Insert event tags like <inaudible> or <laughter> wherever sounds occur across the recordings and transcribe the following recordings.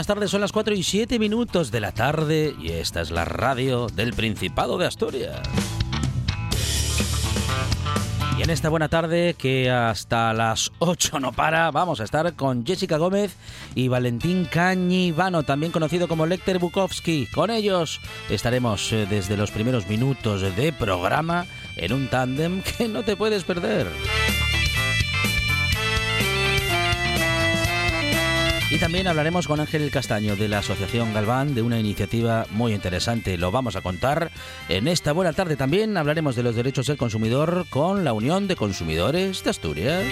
Buenas tardes. Son las 4 y 7 minutos de la tarde y esta es la radio del Principado de Asturias. Y en esta buena tarde, que hasta las 8 no para, vamos a estar con Jessica Gómez y Valentín Cañivano, también conocido como Lecter Bukowski. Con ellos estaremos eh, desde los primeros minutos de programa en un tándem que no te puedes perder. Y también hablaremos con Ángel Castaño de la Asociación Galván de una iniciativa muy interesante. Lo vamos a contar en esta buena tarde. También hablaremos de los derechos del consumidor con la Unión de Consumidores de Asturias.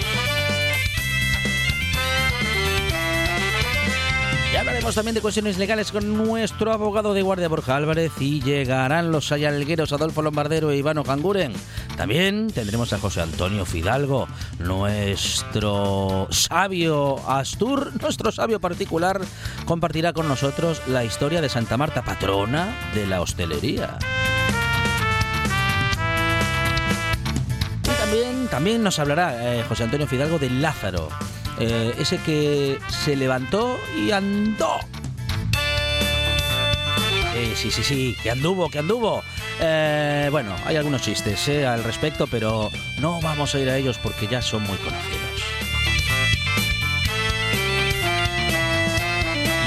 Hablaremos también de cuestiones legales con nuestro abogado de guardia Borja Álvarez y llegarán los sayalgueros Adolfo Lombardero e Ivano Canguren. También tendremos a José Antonio Fidalgo, nuestro sabio Astur, nuestro sabio particular, compartirá con nosotros la historia de Santa Marta, patrona de la hostelería. Y también, también nos hablará eh, José Antonio Fidalgo de Lázaro, eh, ese que se levantó y andó. Eh, sí, sí, sí, que anduvo, que anduvo. Eh, bueno, hay algunos chistes eh, al respecto, pero no vamos a ir a ellos porque ya son muy conocidos.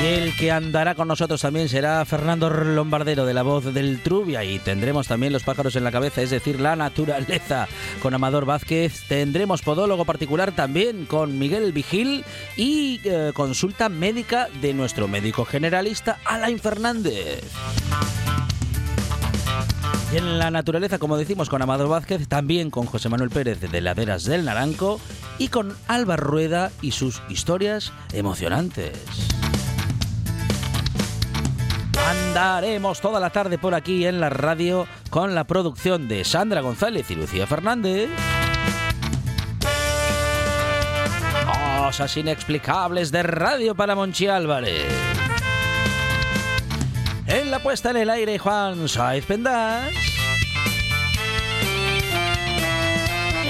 El que andará con nosotros también será Fernando Lombardero de la voz del Trubia y tendremos también los pájaros en la cabeza, es decir, la naturaleza con Amador Vázquez. Tendremos podólogo particular también con Miguel Vigil y eh, consulta médica de nuestro médico generalista Alain Fernández. En la naturaleza, como decimos, con Amador Vázquez, también con José Manuel Pérez de Laderas del Naranco y con Alba Rueda y sus historias emocionantes. Andaremos toda la tarde por aquí en la radio con la producción de Sandra González y Lucía Fernández. Cosas inexplicables de radio para Monchi Álvarez. En la puesta en el aire, Juan Saiz Pendas.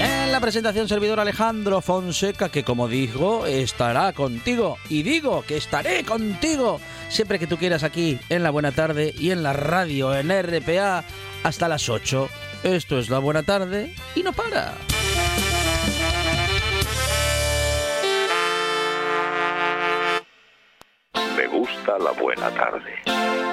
En la presentación, servidor Alejandro Fonseca, que como digo, estará contigo. Y digo que estaré contigo siempre que tú quieras aquí en la buena tarde y en la radio en RPA hasta las 8. Esto es la buena tarde y no para. Me gusta la buena tarde.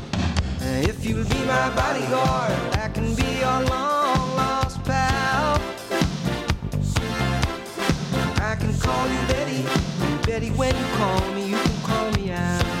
If you'll be my bodyguard, I can be your long lost pal. I can call you Betty, Betty. When you call me, you can call me out.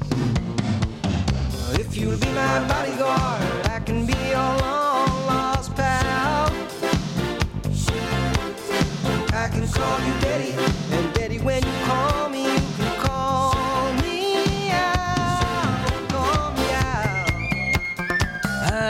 If you'll be my bodyguard, I can be your long lost pal. I can call you Daddy,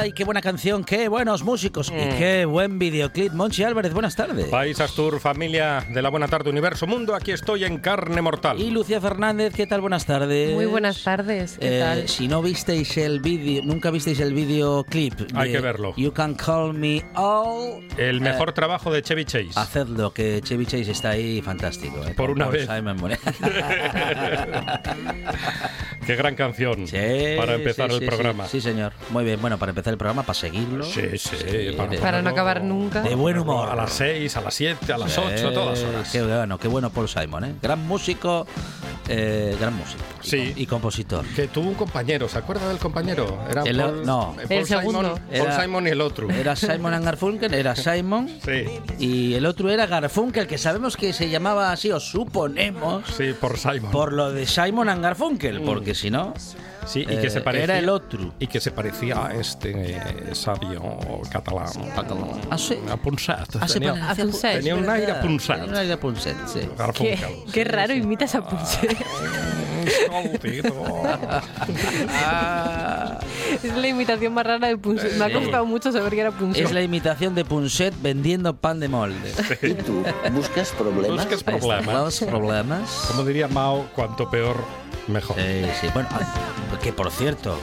Ay, qué buena canción, qué buenos músicos y qué buen videoclip. Monchi Álvarez, buenas tardes. País Astur, familia de la Buena Tarde Universo Mundo, aquí estoy en carne mortal. Y Lucía Fernández, ¿qué tal? Buenas tardes. Muy buenas tardes, ¿qué Eh, tal? Si no visteis el vídeo, nunca visteis el videoclip. Hay que verlo. You Can Call Me All. El mejor trabajo de Chevy Chase. Hacedlo, que Chevy Chase está ahí fantástico. eh, Por una vez. Simon Moreno. <laughs> Qué gran canción Sí, para empezar sí, el sí, programa. Sí, sí, señor. Muy bien, bueno, para empezar el programa, para seguirlo. Sí, sí, de- Para no acabar nunca. de buen humor. A las 6, a las 7, a las 8, a todas horas. Qué bueno, qué bueno Paul Simon, ¿eh? Gran músico, eh, gran músico. y Sí. com- Y, compositor. Que tuvo un compañero, ¿se acuerda del compañero? Era El- Paul, no. Paul El segundo. Simon, Paul Era- Simon y el otro. Era Simon and Garfunkel, era <laughs> Simon. Sí, Y el otro era Garfunkel, que sabemos que se llamaba así, o suponemos, sí, por Simon. por lo de Simon and Garfunkel, porque si no. Sí, y eh, que se parecía. era el otro. Y que se parecía a este eh, sabio catalán. Ah, sí. Ah, tenía, pone- A Punset, tenía un aire. Punset. Tenía un aire sí. Qué, Garfunkel. qué raro imitas a Punset. Ah, es la imitación más rara de Punset. Me ha costado mucho saber que era Punset. es la imitación de Punset vendiendo pan de molde. ¿Y tú buscas problemas? Buscas problemas. Los problemas. Como diría Mao, cuanto peor, mejor. Sí, sí. Bueno, ah, que por cierto,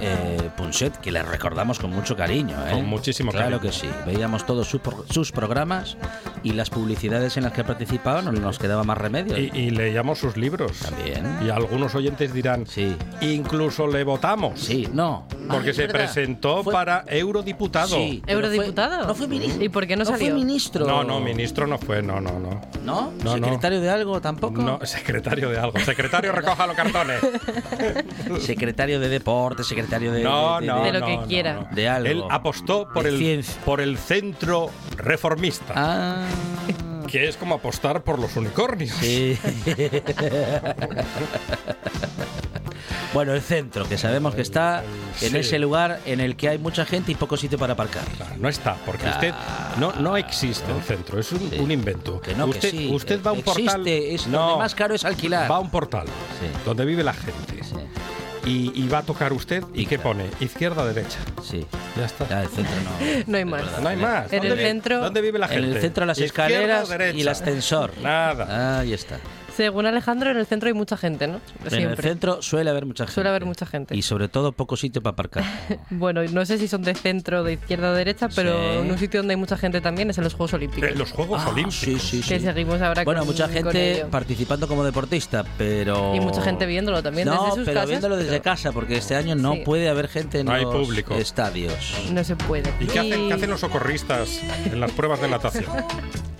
eh, Punset, que le recordamos con mucho cariño. ¿eh? Con muchísimo claro cariño. que sí. Veíamos todos su pro- sus programas y las publicidades en las que participaba no nos quedaba más remedio. Y, y leíamos sus libros. También. Y algunos oyentes dirán, Sí. incluso le votamos. Sí, no. Porque se verdad. presentó Fue- para eurodiputado. Sí, ¿Eurodiputado? fue- no fue ministro. ¿Y por qué no fue salió? ministro. No, no, ministro no fue, no, no, no. ¿No? No, no. ¿Secretario de algo tampoco? No, <laughs> secretario de algo. Secretario, recoja los cartones. <laughs> Secretario de deporte, secretario de. No, de- no, De lo no, que no, quiera. no. De algo. Él apostó por el, ciencia. por el centro reformista, Ah. <laughs> que es como apostar por los unicornios. Sí. <laughs> bueno, el centro, que sabemos que está en Sí. ese lugar en el que hay mucha gente y poco sitio para aparcar. Claro, No está, porque usted no, no existe el centro, es un, Sí. un invento. Que no, que usted, sí, usted va a un existe, portal. es no, donde más caro es alquilar. Va a un portal donde vive la gente Sí, y, y va a tocar usted y, Y ¿qué pone? Izquierda, derecha. sí. Ya está. Ya, el centro no. <laughs> No hay más. No hay más. En ¿Dónde el vi- centro- ¿Dónde vive la gente? En el centro las ¿Izquierda o escaleras y el ascensor. Nada. Ahí está. Según Alejandro, en el centro hay mucha gente, ¿no? En el centro suele haber mucha gente. Suele haber mucha gente. Y sobre todo poco sitio para aparcar. <laughs> Bueno, no sé si son de centro, de izquierda o derecha, pero Sí. en un sitio donde hay mucha gente también es en los Juegos Olímpicos. Eh, los Juegos Ah, Olímpicos. Sí, sí, sí. Que seguimos ahora Bueno, con- mucha gente participando como deportista, pero... Y mucha gente viéndolo también no, desde sus pero casas, viéndolo desde pero- casa, porque este año no Sí. puede haber gente en No hay los público. estadios. No se puede. ¿Y qué hacen, qué hacen los socorristas en las pruebas de natación? <laughs>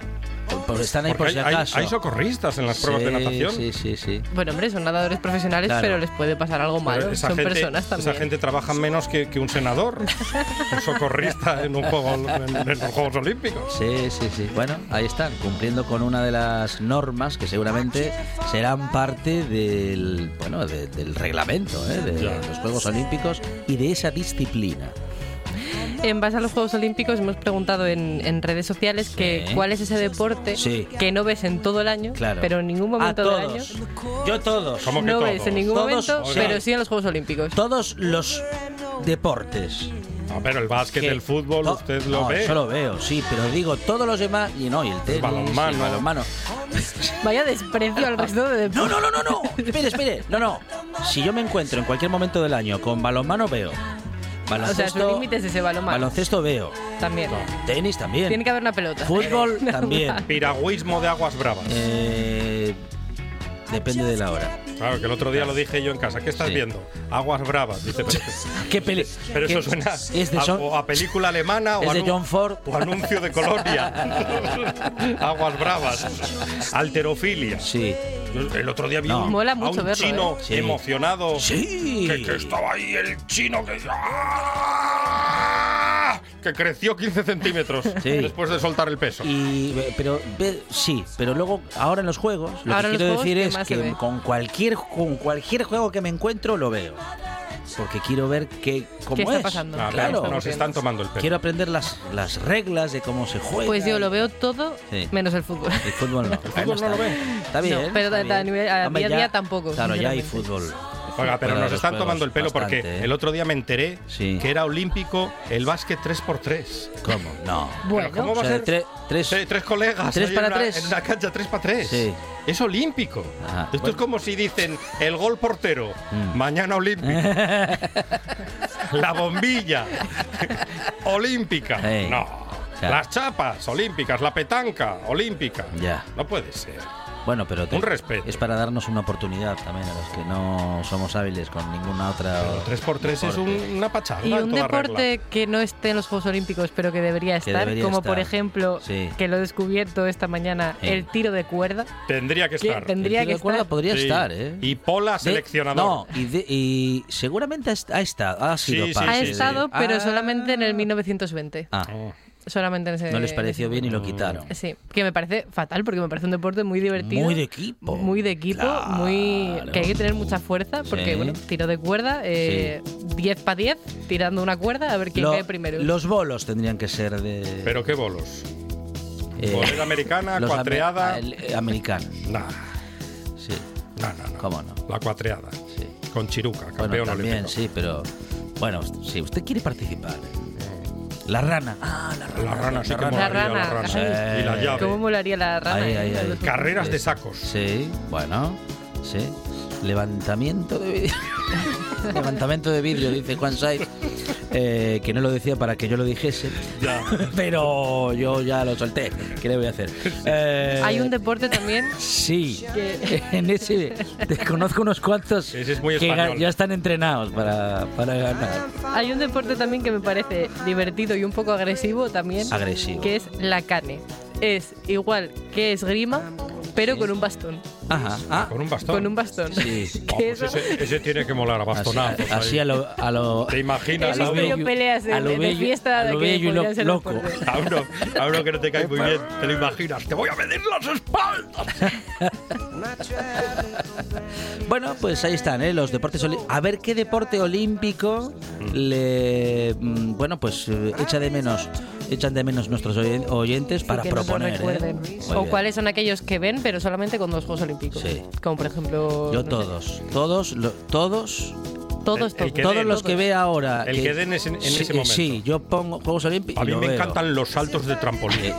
Porque están ahí Porque por si hay, hay- acaso. hay socorristas en las pruebas de natación. Sí, sí, sí. Bueno, hombre, son nadadores profesionales, Claro. pero les puede pasar algo malo. esa Son gente, personas también. Esa gente trabaja menos que, que un senador, un socorrista <laughs> en, un juego, en, en los Juegos Olímpicos. Sí, sí, sí. Bueno, ahí están, cumpliendo con una de las normas que seguramente serán parte del, bueno, de- del reglamento ¿eh? de los Juegos Olímpicos y de esa disciplina. En base a los Juegos Olímpicos hemos preguntado en, en redes sociales que Sí. cuál es ese deporte Sí. que no ves en todo el año, Claro. pero en ningún A momento del año Yo todos. ¿Cómo que no todos? ves en ningún Todos, momento, pero sí en los Juegos Olímpicos. Todos los deportes. No, pero el básquet, que- el fútbol, to- usted lo no, ve. Eso lo veo, sí, pero digo todos los demás y no, y el tenis, balonmano. y el balonmano. Vaya desprecio al resto de No, deportes. no, no, no, no. Espere, espere. No, no. Si yo me encuentro en cualquier momento del año con balonmano, veo. O sea, Baloncesto, su límite es ese balonmano. baloncesto veo. También. Tenis también. Tiene que haber una pelota. Fútbol <laughs> también. Piragüismo de aguas bravas. Eh, depende de la hora. Claro, que el otro día lo dije yo en casa. ¿Qué estás Sí. viendo? Aguas bravas. Dice, pero, <laughs> ¿Qué peli? pero qué- eso suena Es de, a, o a película alemana o, de John Ford. o anuncio de colonia. <laughs> aguas bravas. Alterofilia. Sí. El otro día vi No. un, Mola a mucho un verlo, chino ¿eh? Sí. emocionado. Sí. Que, que estaba ahí el chino que. ¡Ah! Que creció 15 centímetros Sí. después de soltar el peso. Y, ve- pero ve- sí, pero luego ahora en los juegos lo Ahora que quiero decir ¿qué es que con cualquier con cualquier juego que me encuentro lo veo. porque quiero ver qué, cómo ¿Qué está es. pasando? Ah, Claro. nos están tomando el pelo. Quiero aprender las, las reglas de cómo se juega. Pues yo lo veo todo Sí. menos el fútbol. El fútbol no. <laughs> fútbol no lo ve. bien. Está bien. No, pero está a bien. nivel- a Hombre, día a día tampoco, Claro, ya hay fútbol. Oiga, pero nos están tomando el pelo bastante, porque ¿eh? el otro día me enteré Sí. que era olímpico el básquet 3x3. ¿Cómo? No. Bueno, ¿cómo O va a sea, ser? tre- tres, colegas Tres para una, tres. en una cancha 3 para 3. Sí. Es olímpico. Ajá. Esto Bueno. es como si dicen el gol portero, Mm. mañana olímpico. <laughs> La bombilla, olímpica. No. Claro. Las chapas, olímpicas. La petanca, olímpica. Ya. No puede ser. Bueno, pero te- Un respeto. es para darnos una oportunidad también a los que no somos hábiles con ninguna otra. 3x3 es un- una pachada. Y un toda deporte que no esté en los Juegos Olímpicos, pero que debería Que estar, debería como por ejemplo, Sí. que lo he descubierto esta mañana, Sí. el tiro de cuerda. Tendría que que estar. tendría El tiro que de cuerda estar. podría Sí. estar, ¿eh? Y Pola De- seleccionador. No, y, de- y seguramente ha est- ha estado, ha sido Sí, sí, parte Ha estado, pero Ah. solamente en el 1920. Ah, Oh. Solamente en ese. no les pareció bien y lo quitaron. Sí, que me parece fatal porque me parece un deporte muy divertido. Muy de equipo. Muy de equipo, Claro. muy que hay que tener mucha fuerza porque, Sí. bueno, tiro de cuerda, eh, 10 para 10, tirando una cuerda a ver quién Lo- cae primero. Los bolos tendrían que ser de. Pero qué bolos. eh, Bolera americana, cuatreada. el- eh, americano. Nah, Sí, no, no, no. cómo no. La cuatreada. Sí. Con Chiruca, Bueno, campeón también, olímpico. sí, pero. Bueno, si usted quiere participar. La rana. Ah, la rana. La rana sí que La molaría, rana, la rana. Y la llave. ¿Cómo molaría la rana? Ahí, ahí, ahí. Carreras de sacos. Sí, bueno, sí. Levantamiento de vidrio. <laughs> Levantamiento de vidrio, dice Juan Saiz. Eh, que no lo decía para que yo lo dijese. Ya. <laughs> Pero yo ya lo solté. ¿Qué le voy a hacer? Eh, Hay un deporte también Sí, <laughs> en ese te conozco unos cuantos Ese es muy que ya están entrenados para, para ganar. hay un deporte también que me parece divertido y un poco agresivo también, Agresivo. que es la cane. Es igual que esgrima, pero con un bastón. Ajá. Ah, Con un bastón. Con un bastón. Sí. <laughs> Oh, Que pues eso- ese, ese tiene que molar a así, bastonazos. así ahí. a lo, a lo- ¿Te He imaginas a visto uno, yo peleas de, a lo de bello- fiesta a lo que bello y podrían lo- ser loco. a uno, a uno que no te cae muy bien? ¿Te lo imaginas? ¡Te voy a medir las espaldas! <laughs> Bueno, pues ahí están, ¿eh? los deportes A ver qué deporte olímpico le. mm, Bueno, pues eh, echa de menos. Echan de menos nuestros oyen- oyentes para lo proponer. ¿eh? O bien. cuáles son aquellos que ven, pero solamente con los Juegos Olímpicos. Sí. Como por ejemplo. Yo no sé, todos, todos, lo- todos, todos, El- el todos. den, los que ve ahora. El que den es en- en sí, ese momento. Sí, yo pongo Juegos Olímpicos. A y mí lo me veo. encantan los saltos de trampolín.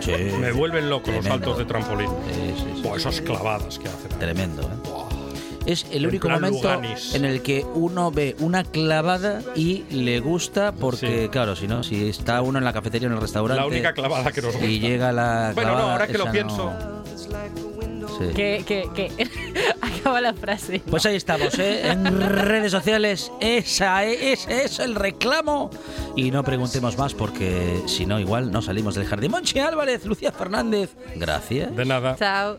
Sí, Me vuelven loco los saltos de trampolín. Sí, sí, sí. O esas clavadas que hacen. Tremendo, ¿eh? Es el único momento Luganis. en el que uno ve una clavada y le gusta porque, Sí. claro, si no, si está uno en la cafetería en el restaurante La única clavada que nos gusta. y llega la Bueno, no, clavada, ahora que lo pienso. no. Sí. Que, que, que. <laughs> Acaba la frase. Pues ahí estamos, ¿eh? En redes sociales, esa es, es el reclamo. Y no preguntemos más porque si no, igual no salimos del jardín. Monchi Álvarez, Lucía Fernández, gracias. De nada. Chao.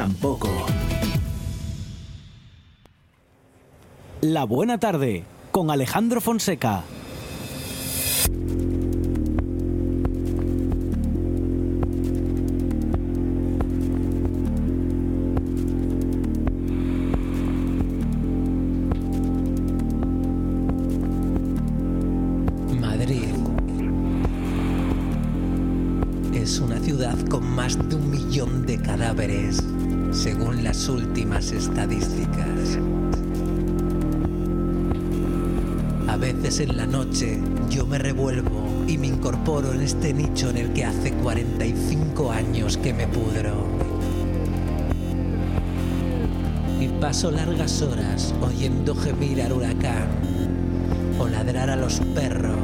tampoco. La buena tarde con Alejandro Fonseca. Últimas estadísticas. A veces en la noche yo me revuelvo y me incorporo en este nicho en el que hace 45 años que me pudro. Y paso largas horas oyendo gemir al huracán o ladrar a los perros,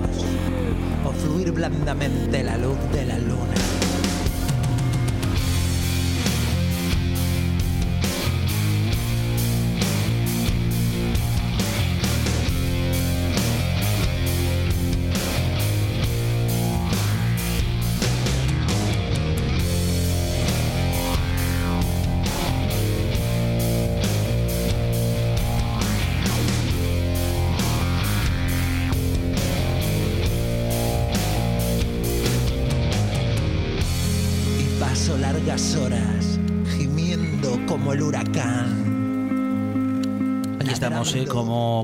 o fluir blandamente la luz de la luna.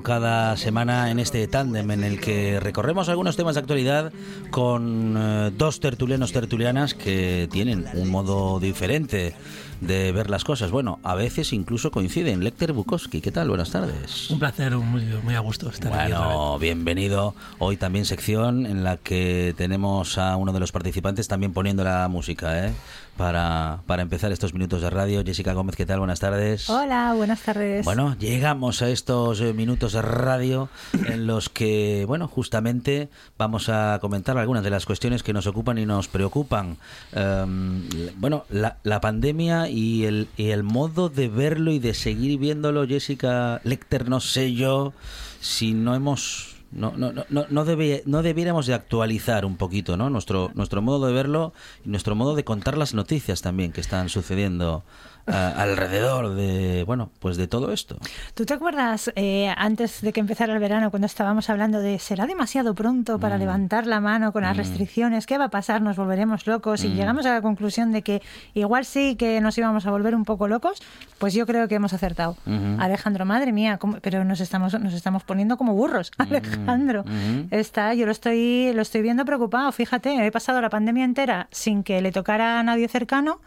Cada semana en este tándem en el que recorremos algunos temas de actualidad con eh, dos tertulianos tertulianas que tienen un modo diferente de ver las cosas. Bueno, a veces incluso coinciden. Lecter Bukowski, ¿qué tal? Buenas tardes. Un placer, muy, muy a gusto estar aquí. otra vez. Bueno, bienvenido. Hoy también sección en la que tenemos a uno de los participantes también poniendo la música, ¿eh? Para, para empezar estos minutos de radio. Jessica Gómez, ¿qué tal? Buenas tardes. Hola, buenas tardes. Bueno, llegamos a estos eh, minutos de radio en los que, bueno, justamente vamos a comentar algunas de las cuestiones que nos ocupan y nos preocupan. Em, bueno, la, la pandemia y el, el modo de verlo y de seguir viéndolo, Jessica Lecter, no sé yo si no hemos no, no, no, no, no, debiéramos de actualizar un poquito ¿no? nuestro, nuestro modo de verlo y nuestro modo de contar las noticias también que están sucediendo alrededor de bueno pues de todo esto. ¿Tú te acuerdas eh, antes de que empezara el verano cuando estábamos hablando de será demasiado pronto para Mm. levantar la mano con las Mm. restricciones? ¿Qué va a pasar? ¿Nos volveremos locos? Y Mm. llegamos a la conclusión de que igual sí que nos íbamos a volver un poco locos. Pues yo creo que hemos acertado. Ujú. Alejandro, madre mía, ¿cómo- pero nos estamos, nos estamos poniendo como burros. <laughs> Alejandro, ujú. está, yo lo estoy, lo estoy viendo preocupado. Fíjate, he pasado la pandemia entera sin que le tocara a nadie cercano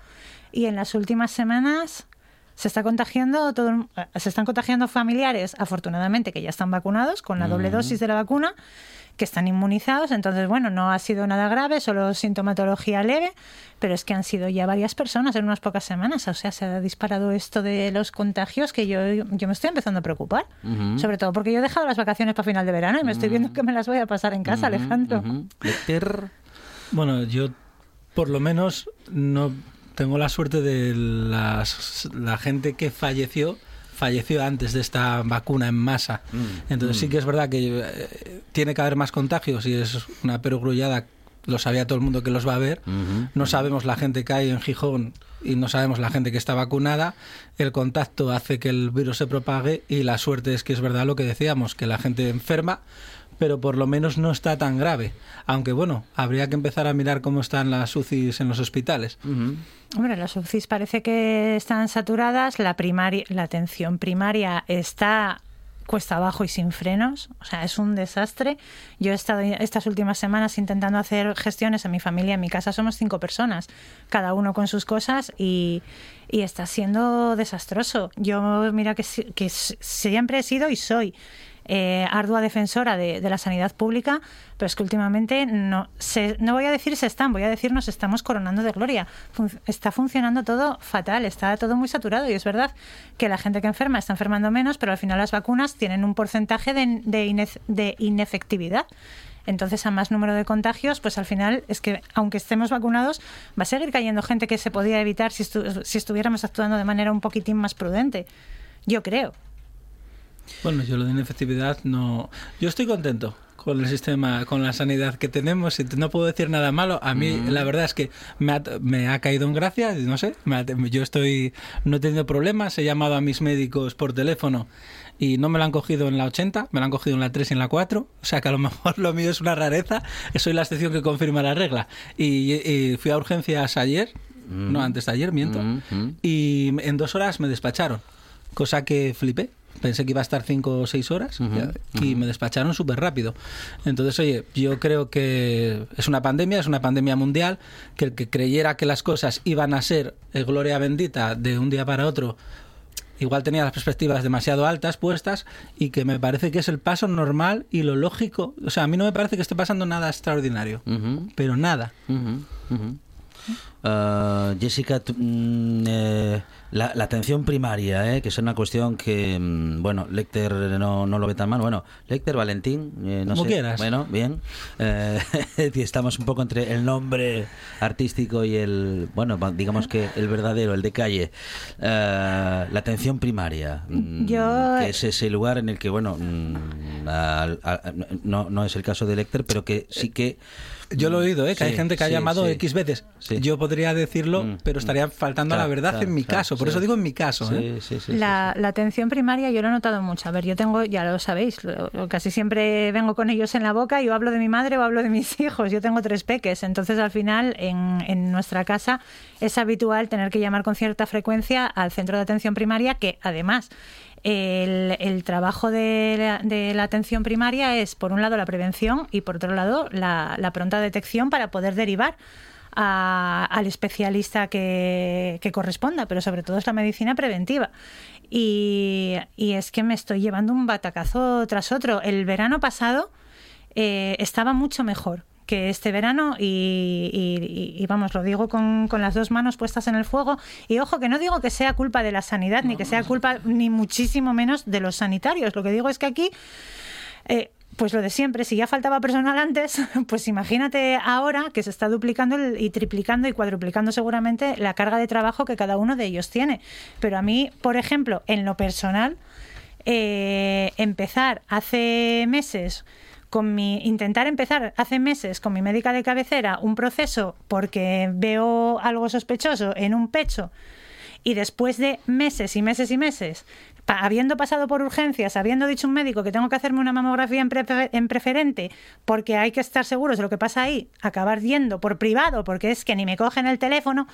y en las últimas semanas se está contagiando todo el- eh, se están contagiando familiares afortunadamente que ya están vacunados con la doble dosis de la vacuna que están inmunizados. Entonces bueno no ha sido nada grave solo sintomatología leve pero es que han sido ya varias personas en unas pocas semanas. O sea se ha disparado esto de los contagios que yo yo me estoy empezando a preocupar. Sobre todo porque yo he dejado las vacaciones para final de verano y me estoy viendo que me las voy a pasar en casa Alejandro. Bueno, yo por lo menos no tengo la suerte de las, la gente que falleció falleció antes de esta vacuna en masa. Mm, Entonces mm. sí que es verdad que eh, tiene que haber más contagios y es una perogrullada, lo sabía todo el mundo que los va a haber. No sabemos la gente que hay en Gijón y no sabemos la gente que está vacunada. El contacto hace que el virus se propague y la suerte es que es verdad lo que decíamos, que la gente enferma, pero por lo menos no está tan grave. Aunque bueno, habría que empezar a mirar cómo están las UCIs en los hospitales. Hombre, las UCIs parece que están saturadas, la primaria, la atención primaria está cuesta abajo y sin frenos, o sea, es un desastre. Yo he estado estas últimas semanas intentando hacer gestiones en mi familia, en mi casa somos cinco personas, cada uno con sus cosas y, y está siendo desastroso. Yo, mira que, si- que siempre he sido y soy eh, ardua defensora de, la sanidad pública, pero es que últimamente no, se, no voy a decir se están, voy a decir nos estamos coronando de gloria. Está funcionando todo fatal, está todo muy saturado y es verdad que la gente que enferma está enfermando menos, pero al final las vacunas tienen un porcentaje de, de, inef- de inefectividad. Entonces, a más número de contagios, pues al final es que, aunque estemos vacunados, va a seguir cayendo gente que se podía evitar si, estu- si estuviéramos actuando de manera un poquitín más prudente. Yo creo. Bueno, yo lo de inefectividad no... Yo estoy contento con el sistema, con la sanidad que tenemos y no puedo decir nada malo. A mí la verdad es que me ha, me ha caído en gracia, no sé, me ha- yo estoy, no he tenido problemas, he llamado a mis médicos por teléfono y no me lo han cogido en la 80, me lo han cogido en la 3 y en la 4, o sea que a lo <laughs> mejor lo mío es una rareza, soy la excepción que confirma la regla. Y, y fui a urgencias ayer, no, antes de ayer, miento, Ujú. y en dos horas me despacharon, cosa que flipé. Pensé que iba a estar cinco o seis horas Ujú, y me despacharon súper rápido. Entonces, oye, yo creo que es una pandemia, es una pandemia mundial, que el que creyera que las cosas iban a ser eh, gloria bendita de un día para otro, igual tenía las perspectivas demasiado altas puestas y que me parece que es el paso normal y lo lógico. O sea, a mí no me parece que esté pasando nada extraordinario, Ujú. pero nada. Ah, Jessica, mm, eh, la, la atención primaria, eh, que es una cuestión que, mm, bueno, Lecter no, no lo ve tan mal. Bueno, Lecter, Valentín, eh, no Como sé. quieras. Bueno, bien. Eh, <laughs> estamos un poco entre el nombre artístico y el, bueno, digamos que el verdadero, el de calle. Eh, la atención primaria, mm, Yo- que es ese lugar en el que, bueno, mm, al- al- no, no es el caso de Lecter, pero que sí que... Yo lo he oído, ¿eh? que hay gente que ha sí, llamado sí. X veces. Sí. Yo podría decirlo, Mm, pero estaría faltando a la verdad claro, en mi claro, caso. Por sí. eso digo en mi caso. Sí, ¿eh? sí, sí, sí, La, la atención primaria yo lo he notado mucho. A ver, yo tengo, ya lo sabéis, lo- casi siempre vengo con ellos en la boca y o hablo de mi madre o hablo de mis <laughs> hijos. Yo tengo tres peques, entonces al final en, en nuestra casa es habitual tener que llamar con cierta frecuencia al centro de atención primaria que además el, trabajo de la, de la atención primaria es por un lado la prevención y por otro lado la, pronta detección para poder derivar al especialista que, que corresponda, pero sobre todo es la medicina preventiva. Y, y es que me estoy llevando un batacazo tras otro. El verano pasado eh, estaba mucho mejor que este verano y, y- y, vamos, lo digo con, con las dos manos puestas en el fuego. Y ojo, que no digo que sea culpa de la sanidad, ni que sea culpa ni muchísimo menos de los sanitarios. Lo que digo es que aquí eh, pues lo de siempre, si ya faltaba personal antes, <laughs> pues imagínate ahora que se está duplicando y triplicando y cuadruplicando seguramente la carga de trabajo que cada uno de ellos tiene. Pero a mí, por ejemplo, en lo personal, eh, empezar hace meses con mi intentar empezar hace meses con mi médica de cabecera un proceso porque veo algo sospechoso en un pecho y después de meses y meses y meses, pa- habiendo pasado por urgencias, habiendo dicho un médico que tengo que hacerme una mamografía en, prefe- en preferente porque hay que estar seguros de lo que pasa ahí, acabar yendo por privado porque es que ni me cogen el teléfono,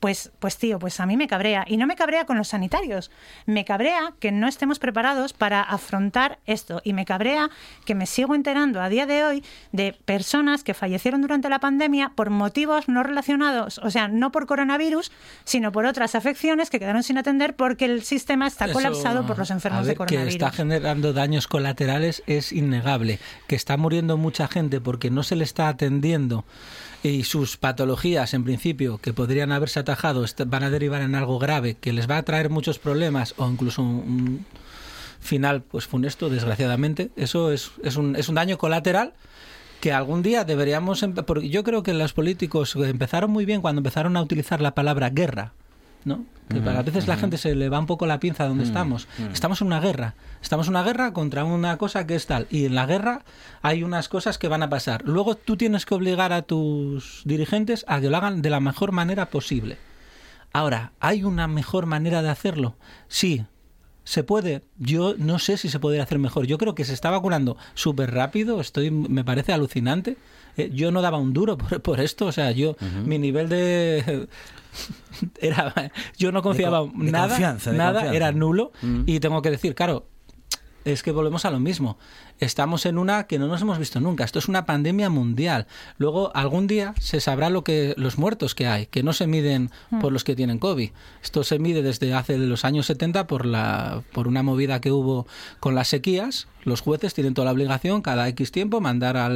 pues, pues tío, pues a mí me cabrea. Y no me cabrea con los sanitarios, me cabrea que no estemos preparados para afrontar esto. Y me cabrea que me sigo enterando a día de hoy de personas que fallecieron durante la pandemia por motivos no relacionados, o sea, no por coronavirus, sino por otras afecciones que quedaron sin atender porque el sistema está Eso, por los a enfermos ver, de coronavirus. Que está generando daños colaterales es innegable. Que está muriendo mucha gente porque no se le está atendiendo y sus patologías, en principio, que podrían haberse atajado, van a derivar en algo grave que les va a traer muchos problemas o incluso un, final pues funesto, desgraciadamente. Eso es, es, un, es un daño colateral que algún día deberíamos... Porque yo creo que los políticos empezaron muy bien cuando empezaron a utilizar la palabra guerra. ¿no? Que a veces la gente se le va un poco la pinza donde estamos. Estamos en una guerra. Estamos en una guerra contra una cosa que es tal. Y en la guerra hay unas cosas que van a pasar. Luego tú tienes que obligar a tus dirigentes a que lo hagan de la mejor manera posible. Ahora, ¿hay una mejor manera de hacerlo? Sí. ¿Se puede? Yo no sé si se podría hacer mejor. Yo creo que se está vacunando súper rápido. Estoy, me parece alucinante. Eh, yo no daba un duro por, por esto. O sea, yo, mi nivel de. <laughs> era Yo no confiaba De nada. confianza, nada, confianza. era nulo. Mm. Y tengo que decir, claro, es que volvemos a lo mismo. Estamos en una que no nos hemos visto nunca. Esto es una pandemia mundial. Luego, algún día se sabrá lo que los muertos que hay, que no se miden por los que tienen COVID. Esto se mide desde hace los años 70 por la por una movida que hubo con las sequías. Los jueces tienen toda la obligación cada X tiempo mandar a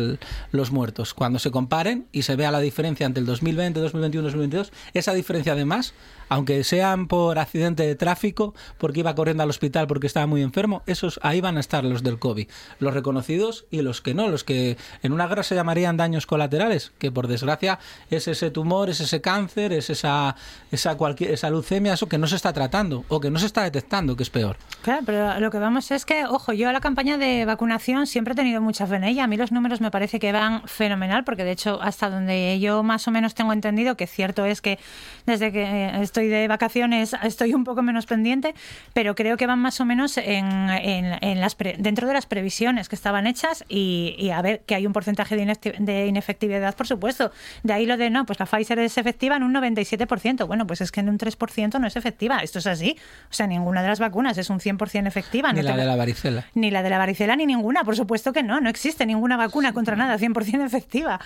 los muertos. Cuando se comparen y se vea la diferencia entre el 2020, 2021, 2022, esa diferencia además, aunque sean por accidente de tráfico, porque iba corriendo al hospital porque estaba muy enfermo, esos ahí van a estar los del COVID, los reconocidos y los que no, los que en una guerra se llamarían daños colaterales, que por desgracia es ese tumor, es ese cáncer, es esa esa cualquier esa leucemia, eso que no se está tratando o que no se está detectando, que es peor. Claro, pero lo que vamos es que, ojo, yo a la campaña de vacunación siempre he tenido mucha fe en ella. A mí los números me parece que van fenomenal, porque de hecho, hasta donde yo más o menos tengo entendido, que cierto es que desde que estoy de vacaciones estoy un poco menos pendiente, pero creo que van más o menos en, en- en las pre- dentro de las previsiones que estaban hechas y, y a ver que hay un porcentaje de, inefectividad, por supuesto. De ahí lo de no, pues la Pfizer es efectiva en un 97%. Bueno, pues es que en un 3% no es efectiva. Esto es así. O sea, ninguna de las vacunas es un 100% efectiva. Ni no la de la varicela. ni la de la varicela ni ninguna, por supuesto que no, no existe ninguna vacuna contra nada 100% efectiva.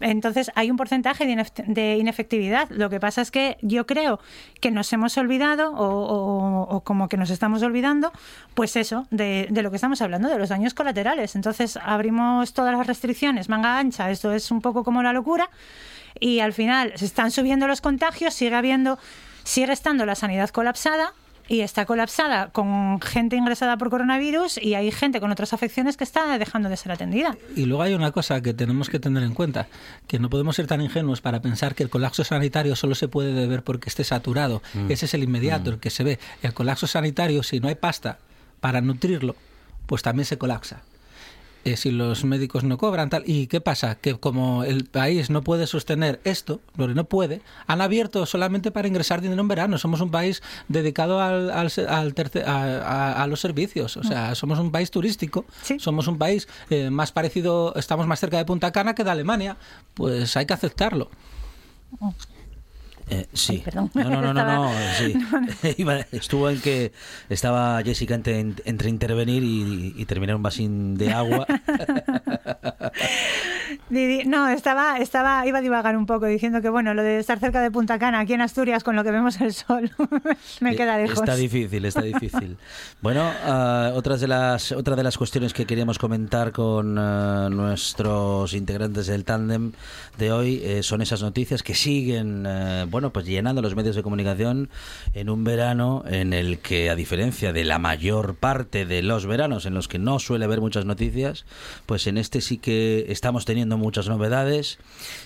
Entonces hay un porcentaje de, inef- de inefectividad. Lo que pasa es que yo creo que nos hemos olvidado o, o- o como que nos estamos olvidando, pues eso, de, de lo que estamos hablando, de los daños colaterales. Entonces abrimos todas las restricciones, manga ancha, esto es un poco como la locura y al final se están subiendo los contagios, sigue habiendo, sigue estando la sanidad colapsada y está colapsada con gente ingresada por coronavirus y hay gente con otras afecciones que está dejando de ser atendida. Y luego hay una cosa que tenemos que tener en cuenta, que no podemos ser tan ingenuos para pensar que el colapso sanitario solo se puede deber porque esté saturado. Mm. Ese es el inmediato, el que se ve. El colapso sanitario, si no hay pasta para nutrirlo, pues también se colapsa. eh, si los médicos no cobran, tal. ¿Y qué pasa? Que como el país no puede sostener esto, lo que no puede, han abierto solamente para ingresar dinero en verano. Somos un país dedicado al, al, al tercer- a, a- a los servicios. O sea, somos un país turístico. Somos un país eh, más parecido, estamos más cerca de Punta Cana que de Alemania. Pues hay que aceptarlo. Eh, sí. perdón. No, no, no, no, no, sí. <laughs> <laughs> Estuvo en que estaba Jessica entre, entre intervenir y, y terminar un vasín de agua. <laughs> No, estaba, estaba, iba a divagar un poco diciendo que bueno, lo de estar cerca de Punta Cana, aquí en Asturias, con lo que vemos el sol, me queda lejos. Está difícil, está difícil. Bueno, ah, otras de las, otra de las cuestiones que queríamos comentar con ah, nuestros integrantes del tándem de hoy eh, son esas noticias que siguen, eh, bueno, pues llenando los medios de comunicación en un verano en el que, a diferencia de la mayor parte de los veranos en los que no suele haber muchas noticias, pues en este sí que estamos teniendo muchas novedades.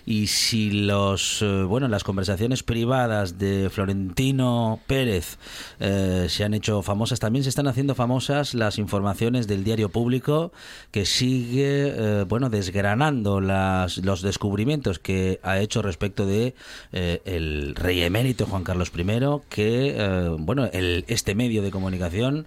Y si los, eh, bueno, las conversaciones privadas de Florentino Pérez eh, se han hecho famosas, también se están haciendo famosas las informaciones del diario público que sigue, eh, bueno, desgranando las, los descubrimientos que ha hecho respecto de eh, el rey emérito Juan Carlos I, que, eh, bueno, el, este medio de comunicación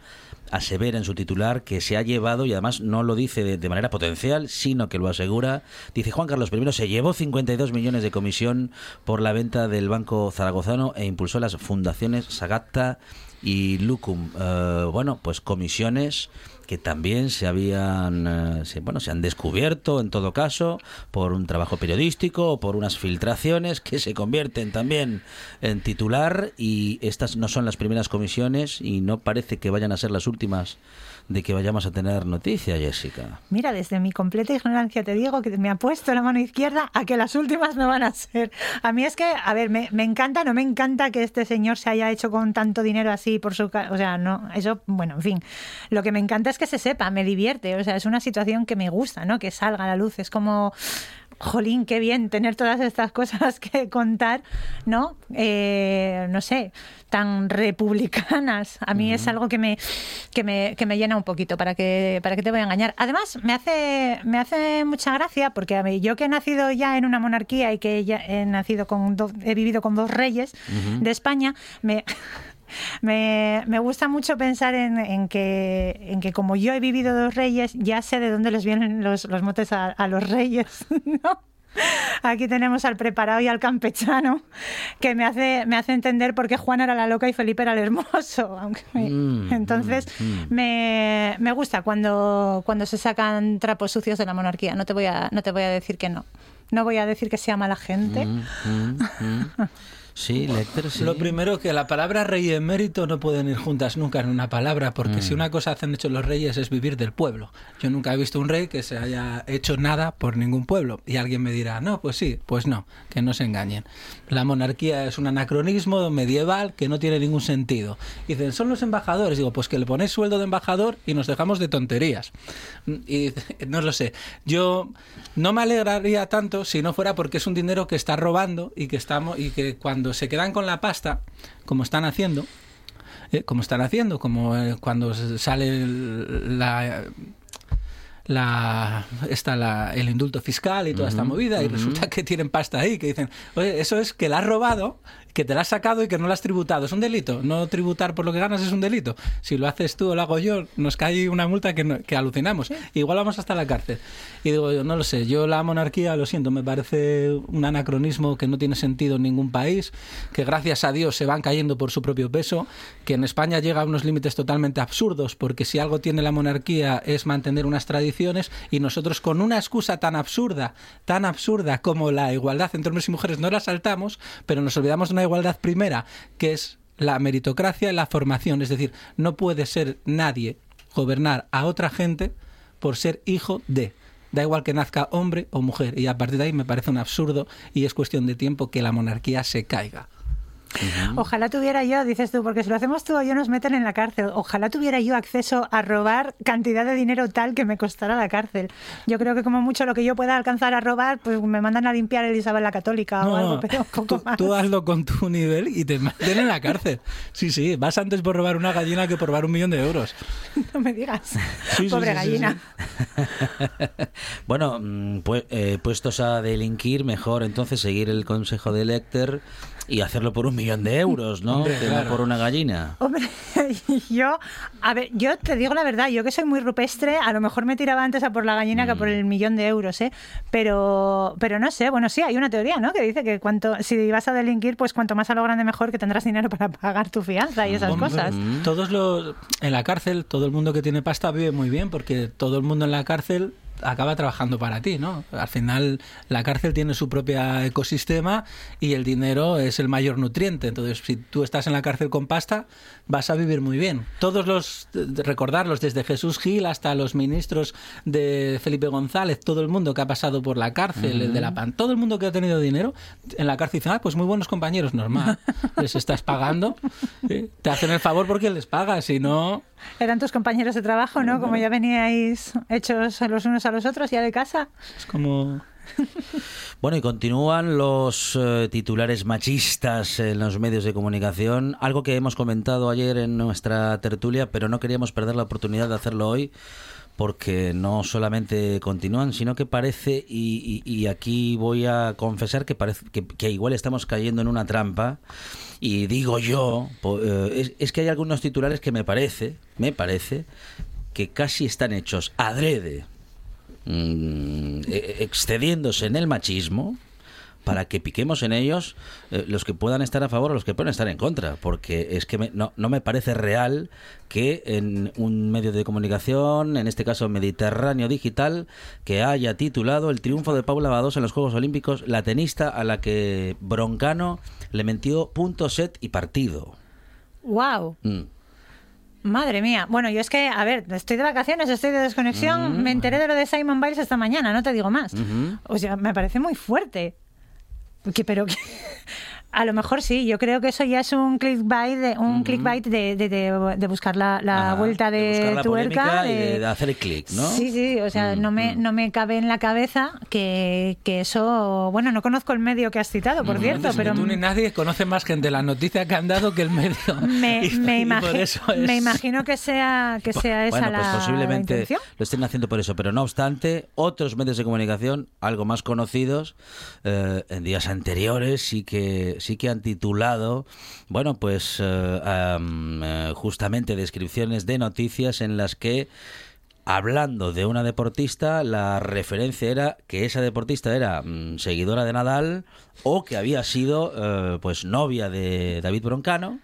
asevera en su titular que se ha llevado, y además no lo dice de, de manera potencial, sino que lo asegura, dice Juan Carlos I se llevó 52 millones de comisión por la venta del Banco Zaragozano e impulsó las fundaciones Sagasta y Lucum. Eh, bueno, pues comisiones que también se habían eh, se- bueno se han descubierto en todo caso por un trabajo periodístico o por unas filtraciones que se convierten también en titular y estas no son las primeras comisiones y no parece que vayan a ser las últimas de que vayamos a tener noticia Jessica Mira, desde mi completa ignorancia te digo que me ha puesto la mano izquierda a que las últimas no van a ser. A mí es que, a ver, me, me encanta, no me encanta que este señor se haya hecho con tanto dinero así por su... O sea, no, eso, bueno, en fin. Lo que me encanta es que se sepa, me divierte. O sea, es una situación que me gusta, ¿no? Que salga a la luz. Es como... Jolín, qué bien tener todas estas cosas que contar, ¿no? Eh, no sé, tan republicanas. A mí es algo que me, que me, que me llena un poquito, para que, para que te voy a engañar. Además, me hace, me hace mucha gracia, porque a mí, yo que he nacido ya en una monarquía y que ya he nacido con do- he vivido con dos reyes de España, me, me, me gusta mucho pensar en, en que, en que como yo he vivido dos reyes, ya sé de dónde les vienen los, los motes a, a los reyes, <laughs> ¿no? Aquí tenemos al preparado y al campechano, que me hace, me hace entender por qué Juan era la loca y Felipe era el hermoso. <laughs> aunque me- Mm, Entonces, mm, me, me gusta cuando, cuando se sacan trapos sucios de la monarquía. No te voy a, no te voy a decir que no. No voy a decir que sea mala gente. Mm, mm, mm. <laughs> sí Lecter sí Lo primero que la palabra rey y emérito no pueden ir juntas nunca en una palabra, porque Mm. si una cosa hacen hecho los reyes es vivir del pueblo. Yo nunca he visto un rey que se haya hecho nada por ningún pueblo. Y alguien me dirá, no, pues sí, pues no, que no se engañen. La monarquía es un anacronismo medieval que no tiene ningún sentido. Dicen, son los embajadores. Digo, pues que le ponéis sueldo de embajador y nos dejamos de tonterías. Y <laughs> no lo sé. Yo no me alegraría tanto si no fuera porque es un dinero que está robando y que estamos y que cuando se quedan con la pasta, como están haciendo, eh, como están haciendo, como eh, cuando sale el- la la está la, el indulto fiscal y toda esta movida y resulta que tienen pasta ahí que dicen oye eso es que la has robado que te la has sacado y que no la has tributado. Es un delito no tributar por lo que ganas es un delito si lo haces tú o lo hago yo nos cae una multa que, no- que alucinamos. Igual vamos hasta la cárcel. Y digo yo no lo sé yo la monarquía lo siento me parece un anacronismo que no tiene sentido en ningún país que gracias a Dios se van cayendo por su propio peso que en España llega a unos límites totalmente absurdos porque si algo tiene la monarquía es mantener unas tradiciones y nosotros con una excusa tan absurda, tan absurda como la igualdad entre hombres y mujeres no la saltamos, pero nos olvidamos de una igualdad primera que es la meritocracia y la formación, es decir, no puede ser nadie gobernar a otra gente por ser hijo de. Da igual que nazca hombre o mujer. Y a partir de ahí me parece un absurdo y es cuestión de tiempo que la monarquía se caiga. Ojalá tuviera yo, dices tú, porque si lo hacemos tú o yo nos meten en la cárcel. Ojalá tuviera yo acceso a robar cantidad de dinero tal que me costara la cárcel. Yo creo que como mucho lo que yo pueda alcanzar a robar, pues me mandan a limpiar el Isabel la Católica o No, algo, pero poco tú, más. tú hazlo con tu nivel y te meten en la cárcel. Sí, sí, vas antes por robar una gallina que por robar un millón de euros. <laughs> No me digas. Sí, Pobre sí, sí, gallina. <laughs> Bueno, pu- eh, puestos a delinquir, mejor entonces seguir el consejo de Lecter y hacerlo por un millón de euros, ¿no? Hombre, Que no claro. por una gallina. Hombre, <laughs> yo, a ver, yo te digo la verdad, yo que soy muy rupestre, a lo mejor me tiraba antes a por la gallina que a por Mm. el millón de euros, ¿eh? Pero, pero no sé, bueno, sí, hay una teoría, ¿no? Que dice que cuanto, si vas a delinquir, pues cuanto más a lo grande mejor, que tendrás dinero para pagar tu fianza y esas Hombre, cosas. Todos los en la cárcel, todo el mundo que tiene pasta vive muy bien porque todo el mundo en la cárcel acaba trabajando para ti, ¿no? Al final la cárcel tiene su propia ecosistema y el dinero es el mayor nutriente. Entonces, si tú estás en la cárcel con pasta, vas a vivir muy bien. Todos los recordarlos desde Jesús Gil hasta los ministros de Felipe González, todo el mundo que ha pasado por la cárcel, el de la PAN, todo el mundo que ha tenido dinero en la cárcel, dice, ah, pues muy buenos compañeros, normal. <laughs> Les estás pagando, ¿sí? te hacen el favor porque les pagas, si no... Eran tus compañeros de trabajo, ¿no? Como ya veníais hechos los unos a los otros ya de casa. Es como... Bueno, y continúan los eh, titulares machistas en los medios de comunicación, algo que hemos comentado ayer en nuestra tertulia, pero no queríamos perder la oportunidad de hacerlo hoy porque no solamente continúan, sino que parece, y, y- aquí voy a confesar que parece que, igual estamos cayendo en una trampa, y digo yo, eh, es, es que hay algunos titulares que me parece, me parece, que casi están hechos adrede, mm, e- excediéndose en el machismo para que piquemos en ellos eh, los que puedan estar a favor o los que puedan estar en contra, porque es que me- no, no me parece real que en un medio de comunicación, en este caso Mediterráneo Digital, que haya titulado El triunfo de Paula Badosa en los Juegos Olímpicos, la tenista a la que Broncano le mentió punto set y partido. ¡Wow! Mm. Madre mía. Bueno, yo es que, a ver, estoy de vacaciones, estoy de desconexión. Me enteré de lo de Simon Biles esta mañana, no te digo más. O sea, me parece muy fuerte. Que, pero que- a lo mejor sí, yo creo que eso ya es un clickbait de, un clickbait de, de- de- de buscar la, la Ajá, vuelta de, tuerca. y de- de hacer el clic, ¿no? Sí, sí, o sea, Mm, no, me, mm. no me cabe en la cabeza que, que eso. Bueno, no conozco el medio que has citado, por cierto, Ni pero. tú ni nadie conoce más gente la noticia que han dado que el medio. <laughs> Me, <laughs> Y- me y por imagi- eso es- me imagino que sea, que sea esa bueno, pues la posiblemente intención. lo estén haciendo por eso, pero no obstante, otros medios de comunicación, algo más conocidos, eh, en días anteriores sí que sí que han titulado, bueno, pues eh, justamente descripciones de noticias en las que Hablando de una deportista, la referencia era que esa deportista era mm, seguidora de Nadal o que había sido eh, pues novia de David Broncano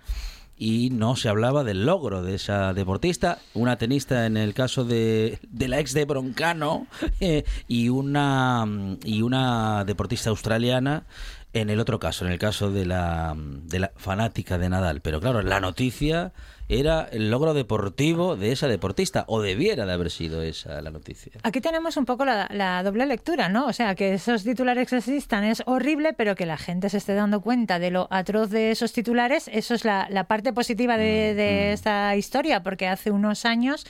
y no se hablaba del logro de esa deportista, una tenista en el caso de, de la ex de Broncano <laughs> y una y una deportista australiana en el otro caso, en el caso de la, de la fanática de Nadal. Pero claro, la noticia era el logro deportivo de esa deportista, o debiera de haber sido esa la noticia. Aquí tenemos un poco la, la doble lectura, ¿no? O sea, que esos titulares existan es horrible, pero que la gente se esté dando cuenta de lo atroz de esos titulares, eso es la, la parte positiva de, de esta historia, porque hace unos años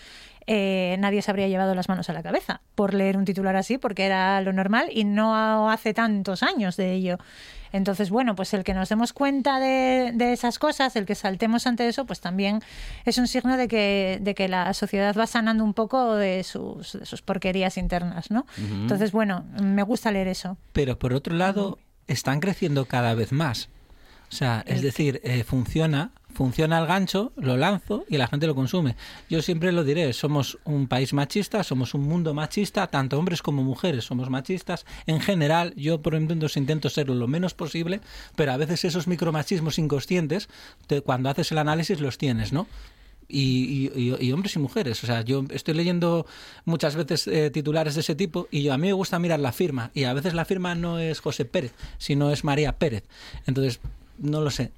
eh, nadie se habría llevado las manos a la cabeza por leer un titular así, porque era lo normal y no hace tantos años de ello. Entonces, bueno, pues el que nos demos cuenta de, de esas cosas, el que saltemos ante eso, pues también es un signo de que, de que la sociedad va sanando un poco de sus, de sus porquerías internas, ¿no? Entonces, bueno, me gusta leer eso. Pero por otro lado, están creciendo cada vez más. O sea, es decir, eh, funciona, funciona el gancho, lo lanzo y la gente lo consume. Yo siempre lo diré, somos un país machista, somos un mundo machista, tanto hombres como mujeres somos machistas. En general, yo por ejemplo intento serlo lo menos posible, pero a veces esos micromachismos inconscientes, te- cuando haces el análisis los tienes, ¿no? Y, hombres y mujeres. O sea, yo estoy leyendo muchas veces eh, titulares de ese tipo y a mí me gusta mirar la firma y a veces la firma no es José Pérez, sino es María Pérez. Entonces, no lo sé.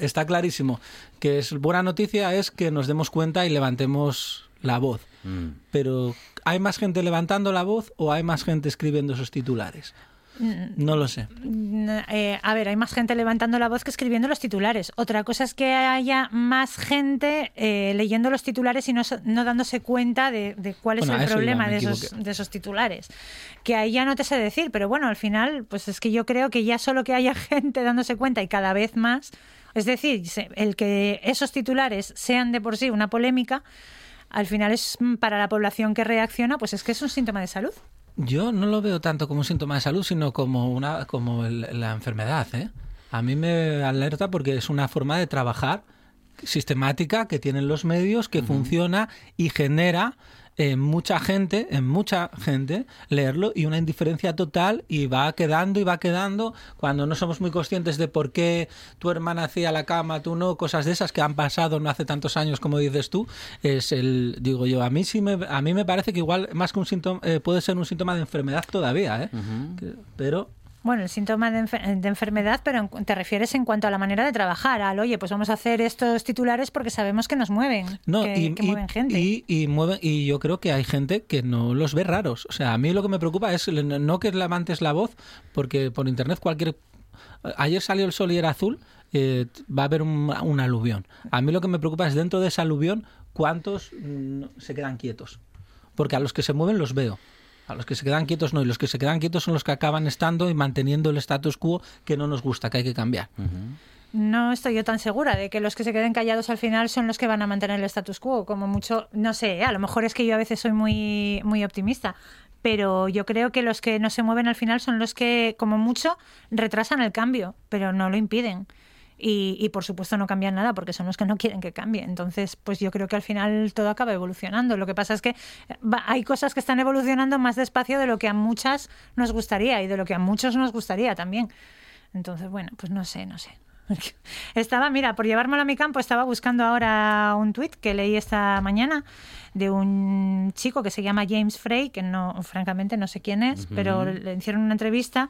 Mm, Está clarísimo que es buena noticia es que nos demos cuenta y levantemos la voz. Pero ¿hay más gente levantando la voz o hay más gente escribiendo esos titulares? No lo sé. Mm, eh, a ver, hay más gente levantando la voz que escribiendo los titulares. Otra cosa es que haya más gente eh, leyendo los titulares y no, dándose cuenta de, de cuál es Bueno, el problema iba, de esos, de esos titulares. Que ahí ya no te sé decir, pero bueno, al final, pues es que yo creo que ya solo que haya <laughs> gente dándose cuenta y cada vez más, es decir, el que esos titulares sean de por sí una polémica, al final es mm, para la población que reacciona, pues es que es un síntoma de salud. Yo no lo veo tanto como un síntoma de salud, sino como una como el- la enfermedad. ¿eh? A mí me alerta porque es una forma de trabajar sistemática que tienen los medios, que funciona y genera en mucha gente, en mucha gente, leerlo y una indiferencia total y va quedando y va quedando cuando no somos muy conscientes de por qué tu hermana hacía la cama, tú no, cosas de esas que han pasado no hace tantos años como dices tú, es el, digo yo, a mí sí me, a mí me parece que igual más que un síntoma, eh, puede ser un síntoma de enfermedad todavía, ¿eh? Pero Bueno, el síntoma de, enfer- de enfermedad, pero te refieres en cuanto a la manera de trabajar, al oye, pues vamos a hacer estos titulares porque sabemos que nos mueven, No, que, y, que y- mueven gente. Y, y mueven, y yo creo que hay gente que no los ve raros. O sea, a mí lo que me preocupa es no que levantes la voz, porque por internet cualquier... Ayer salió el sol y era azul, eh, va a haber un, un aluvión. A mí lo que me preocupa es dentro de ese aluvión cuántos mm, se quedan quietos. Porque a los que se mueven los veo. A los que se quedan quietos no. Y los que se quedan quietos son los que acaban estando y manteniendo el status quo que no nos gusta, que hay que cambiar. No estoy yo tan segura de que los que se queden callados al final son los que van a mantener el status quo. Como mucho, no sé, ¿eh? a lo mejor es que yo a veces soy muy, muy optimista. Pero yo creo que los que no se mueven al final son los que, como mucho, retrasan el cambio, pero no lo impiden. Y, y, por supuesto no cambian nada porque son los que no quieren que cambie. Entonces, pues yo creo que al final todo acaba evolucionando. Lo que pasa es que va- hay cosas que están evolucionando más despacio de lo que a muchas nos gustaría y de lo que a muchos nos gustaría también. Entonces, bueno, pues no sé, no sé. <laughs> Estaba, mira, por llevármelo a mi campo, estaba buscando ahora un tuit que leí esta mañana de un chico que se llama James Frey, que no, francamente no sé quién es, pero le hicieron una entrevista.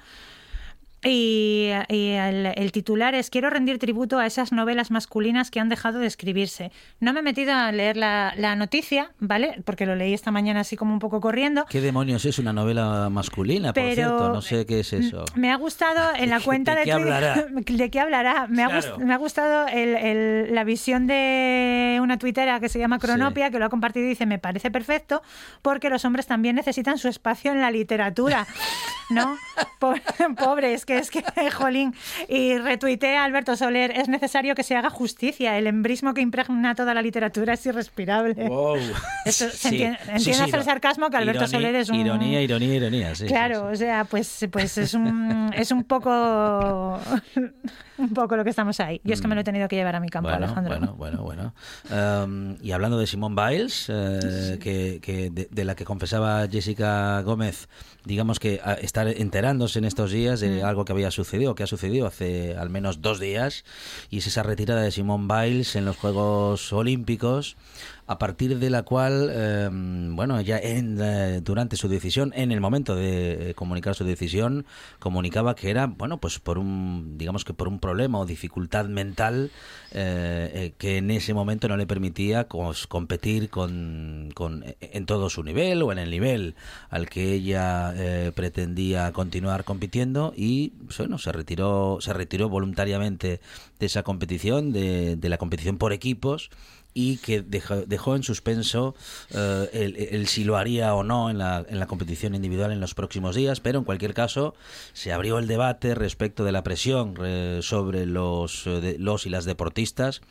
Y, y el, el titular es Quiero rendir tributo a esas novelas masculinas que han dejado de escribirse. No me he metido a leer la, la noticia, ¿vale? Porque lo leí esta mañana así como un poco corriendo. ¿Qué demonios es una novela masculina, por Pero- cierto? No sé qué es eso. Me ha gustado <laughs> en la ¿De cuenta qué de Twitter- hablará? <laughs> ¿De qué hablará? Me, ha, Claro. me ha gustado el- el- la visión de una tuitera que se llama Cronopia, que lo ha compartido y dice, me parece perfecto, porque los hombres también necesitan su espacio en la literatura. <laughs> ¿No? Po- Pobres, que es que, <laughs> jolín. Y retuiteé a Alberto Soler, es necesario que se haga justicia. El embrismo que impregna toda la literatura es irrespirable. Wow. <laughs> Se Sí. entiende- Sí, el sarcasmo que Alberto ironía- Soler es un... Ironía, ironía, ironía, sí. Claro, o sea, pues, pues es un <laughs> es un poco un poco lo que estamos ahí. Yo es que me lo he tenido que llevar a mi campo, Bueno, Alejandro. bueno, bueno, bueno. Um, y hablando de Simone Biles, eh, que, que de, de la que confesaba Jessica Gómez, digamos que estar enterándose en estos días de algo que había sucedido, que ha sucedido hace al menos dos días, y es esa retirada de Simone Biles en los Juegos Olímpicos, a partir de la cual, eh, bueno, ya en, eh, durante su decisión, en el momento de eh, comunicar su decisión, comunicaba que era, bueno, pues por un, digamos que por un problema o dificultad mental eh, que en ese momento no le permitía competir con, con- en todo su nivel o en el nivel al que ella pretendía continuar compitiendo y bueno se retiró se retiró voluntariamente de esa competición de, de la competición por equipos y que dejó, dejó en suspenso eh, el, si lo haría o no en la, en la competición individual en los próximos días, pero en cualquier caso se abrió el debate respecto de la presión eh, sobre los, eh, los y las deportistas,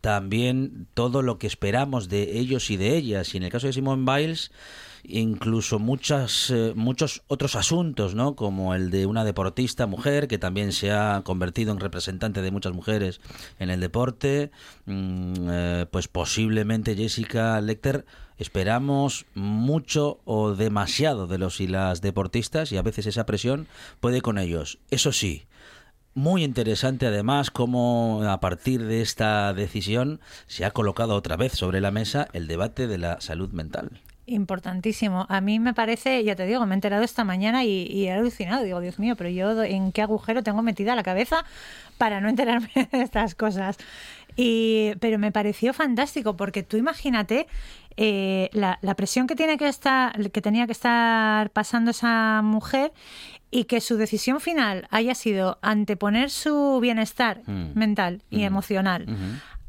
también todo lo que esperamos de ellos y de ellas, y en el caso de Simone Biles, incluso muchas, eh, muchos otros asuntos, ¿no? como el de una deportista mujer que también se ha convertido en representante de muchas mujeres en el deporte, Mm, eh, pues posiblemente Jessica Lecter esperamos mucho o demasiado de los y las deportistas y a veces esa presión puede con ellos. Eso sí, muy interesante además cómo a partir de esta decisión se ha colocado otra vez sobre la mesa el debate de la salud mental. Importantísimo. A mí me parece, ya te digo, me he enterado esta mañana y, y he alucinado. Digo, Dios mío, pero yo en qué agujero tengo metida la cabeza para no enterarme <laughs> de estas cosas. Y, pero me pareció fantástico porque tú imagínate eh, la, la presión que tiene que estar, que tenía que estar pasando esa mujer y que su decisión final haya sido anteponer su bienestar Mm. mental y Mm. emocional.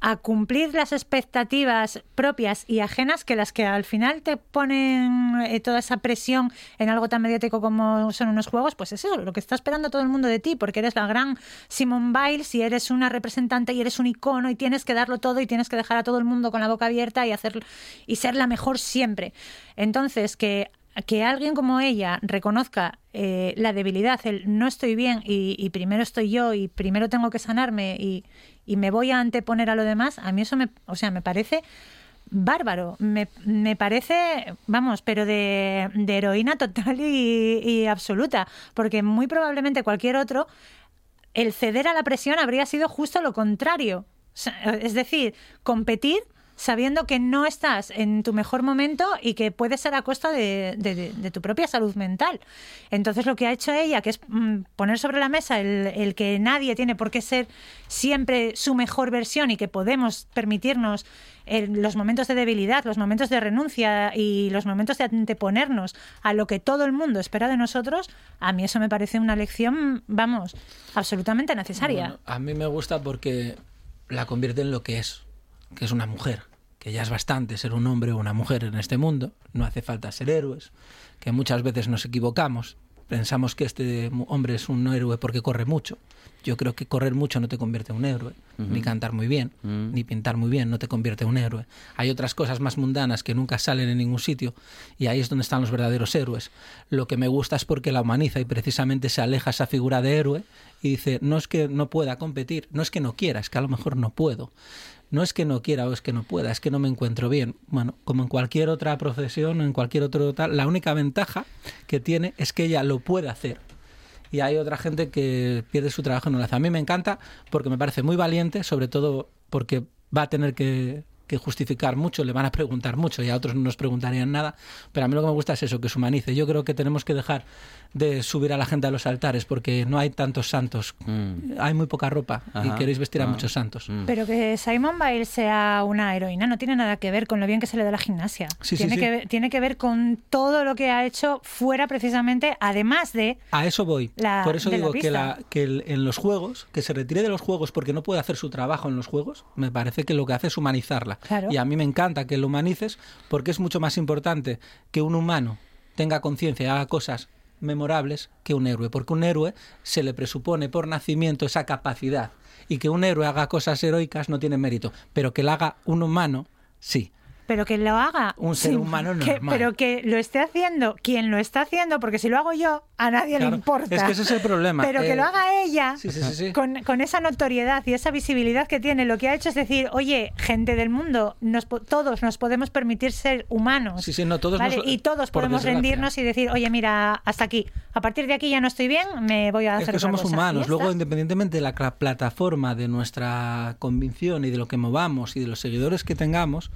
A cumplir las expectativas propias y ajenas que las que al final te ponen eh, toda esa presión en algo tan mediático como son unos juegos, pues es eso, lo que está esperando todo el mundo de ti, porque eres la gran Simone Biles y eres una representante y eres un icono y tienes que darlo todo y tienes que dejar a todo el mundo con la boca abierta y hacer y ser la mejor siempre. Entonces, que que alguien como ella reconozca eh, la debilidad, el no estoy bien y, primero estoy yo y primero tengo que sanarme y, me voy a anteponer a lo demás, a mí eso me, o sea, me parece bárbaro, me, me parece, vamos, pero de, de heroína total y, y absoluta, porque muy probablemente cualquier otro, el ceder a la presión habría sido justo lo contrario. Es decir, competir sabiendo que no estás en tu mejor momento y que puede ser a costa de, tu propia salud mental. Entonces lo que ha hecho ella, que es mm, poner sobre la mesa el, que nadie tiene por qué ser siempre su mejor versión y que podemos permitirnos el- los momentos de debilidad, los momentos de renuncia y los momentos de anteponernos a lo que todo el mundo espera de nosotros, a mí eso me parece una lección, vamos, absolutamente necesaria. A mí me gusta porque la convierte en lo que es, que es una mujer, que ya es bastante ser un hombre o una mujer en este mundo, no hace falta ser héroes, que muchas veces nos equivocamos, pensamos que este hombre es un héroe porque corre mucho. Yo creo que correr mucho no te convierte en un héroe, ni cantar muy bien, ni pintar muy bien no te convierte en un héroe. Hay otras cosas más mundanas que nunca salen en ningún sitio y ahí es donde están los verdaderos héroes. Lo que me gusta es porque la humaniza y precisamente se aleja esa figura de héroe y dice, no es que no pueda competir, no es que no quiera, es que a lo mejor no puedo. No es que no quiera o es que no pueda, es que no me encuentro bien. Bueno, como en cualquier otra profesión, en cualquier otro tal, la única ventaja que tiene es que ella lo puede hacer. Y hay otra gente que pierde su trabajo y no lo hace. A mí me encanta porque me parece muy valiente, sobre todo porque va a tener que, que justificar mucho, le van a preguntar mucho y a otros no nos preguntarían nada. Pero a mí lo que me gusta es eso, que se humanice. Yo creo que tenemos que dejar de subir a la gente a los altares porque no hay tantos santos. Hay muy poca ropa y Mm. Queréis vestir a muchos santos. Pero que Simon Biles sea una heroína no tiene nada que ver con lo bien que se le da la gimnasia. Sí, tiene, sí. Que, ver- tiene que ver con todo lo que ha hecho fuera precisamente, además de... A eso voy. La- Por eso la digo que, la- que el- en los juegos, que se retire de los juegos porque no puede hacer su trabajo en los juegos, me parece que lo que hace es humanizarla. Claro. Y a mí me encanta que lo humanices porque es mucho más importante que un humano tenga conciencia y haga cosas memorables que un héroe, porque un héroe se le presupone por nacimiento esa capacidad y que un héroe haga cosas heroicas no tiene mérito, pero que la haga un humano, sí. Pero que lo haga... Un ser humano que- normal. pero que lo esté haciendo quien lo está haciendo, porque si lo hago yo, a nadie Claro, le importa. es que ese es el problema. Pero que Eh, lo haga ella, Sí, sí. Con, con esa notoriedad y esa visibilidad que tiene, lo que ha hecho es decir, oye, gente del mundo, nos, todos nos podemos permitir ser humanos. Sí, sí, no, todos ¿vale? nos- y todos podemos rendirnos y decir, oye, mira, hasta aquí. A partir de aquí ya no estoy bien, me voy a hacer Es que otra somos cosa". Y humanos. Luego, independientemente de la plataforma, de nuestra convicción y de lo que movamos y de los seguidores que tengamos,